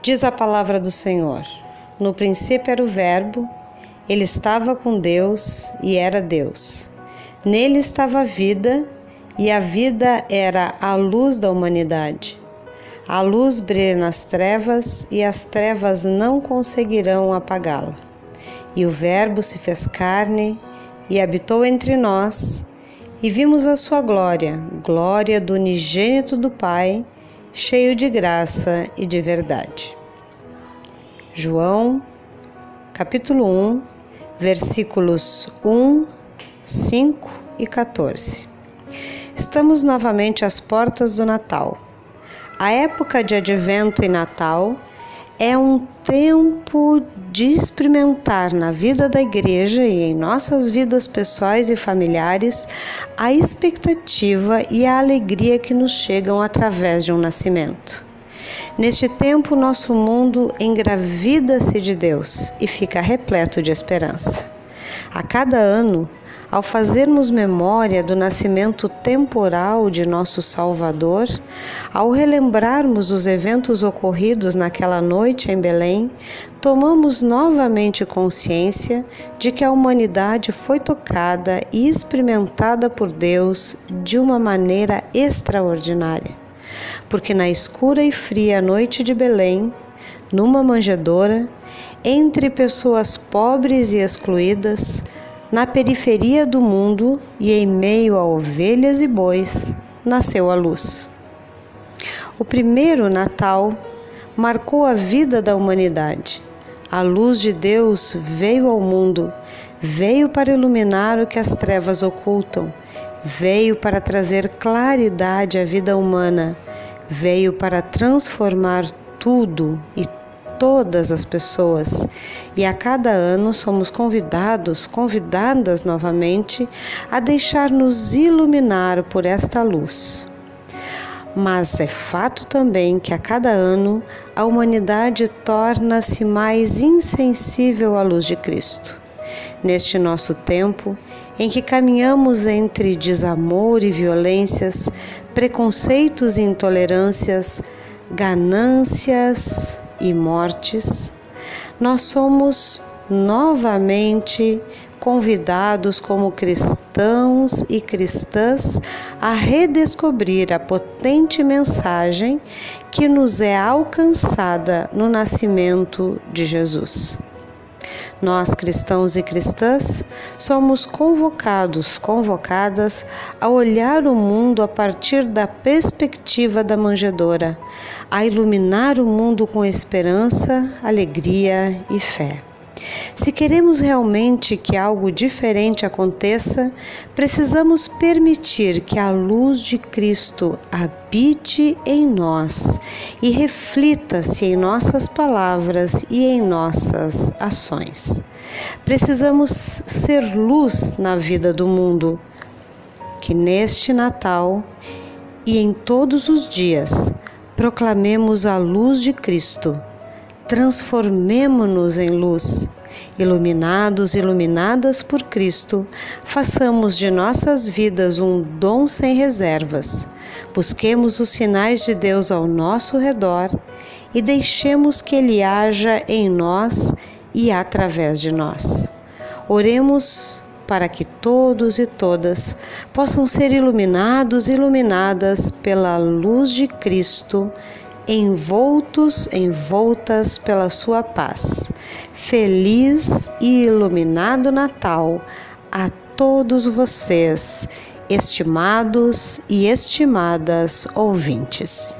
Diz a palavra do Senhor: No princípio era o Verbo, ele estava com Deus e era Deus. Nele estava a vida, e a vida era a luz da humanidade. A luz brilha nas trevas, e as trevas não conseguirão apagá-la. E o Verbo se fez carne e habitou entre nós, e vimos a sua glória, glória do unigênito do Pai cheio de graça e de verdade. João, capítulo 1, versículos 1, 5 e 14. Estamos novamente às portas do Natal. A época de Advento e Natal é um tempo de experimentar na vida da igreja e em nossas vidas pessoais e familiares a expectativa e a alegria que nos chegam através de um nascimento. Neste tempo, nosso mundo engravida-se de Deus e fica repleto de esperança. A cada ano, ao fazermos memória do nascimento temporal de nosso Salvador, ao relembrarmos os eventos ocorridos naquela noite em Belém, tomamos novamente consciência de que a humanidade foi tocada e experimentada por Deus de uma maneira extraordinária. Porque na escura e fria noite de Belém, numa manjedoura, entre pessoas pobres e excluídas, na periferia do mundo e em meio a ovelhas e bois, nasceu a luz. O primeiro Natal marcou a vida da humanidade. A luz de Deus veio ao mundo, veio para iluminar o que as trevas ocultam, veio para trazer claridade à vida humana, veio para transformar tudo e todas as pessoas e a cada ano somos convidados, convidadas novamente a deixar-nos iluminar por esta luz. Mas é fato também que a cada ano a humanidade torna-se mais insensível à luz de Cristo. Neste nosso tempo, em que caminhamos entre desamor e violências, preconceitos e intolerâncias, ganâncias e mortes, nós somos novamente convidados como cristãos e cristãs a redescobrir a potente mensagem que nos é alcançada no nascimento de Jesus. Nós, cristãos e cristãs, somos convocados, convocadas a olhar o mundo a partir da perspectiva da manjedora, a iluminar o mundo com esperança, alegria e fé. Se queremos realmente que algo diferente aconteça, precisamos permitir que a luz de Cristo habite em nós e reflita-se em nossas palavras e em nossas ações. Precisamos ser luz na vida do mundo. Que neste Natal e em todos os dias proclamemos a luz de Cristo transformemo-nos em luz. Iluminados, iluminadas por Cristo, façamos de nossas vidas um dom sem reservas. Busquemos os sinais de Deus ao nosso redor e deixemos que Ele haja em nós e através de nós. Oremos para que todos e todas possam ser iluminados e iluminadas pela luz de Cristo envoltos, envoltas pela sua paz. Feliz e iluminado Natal a todos vocês, estimados e estimadas ouvintes.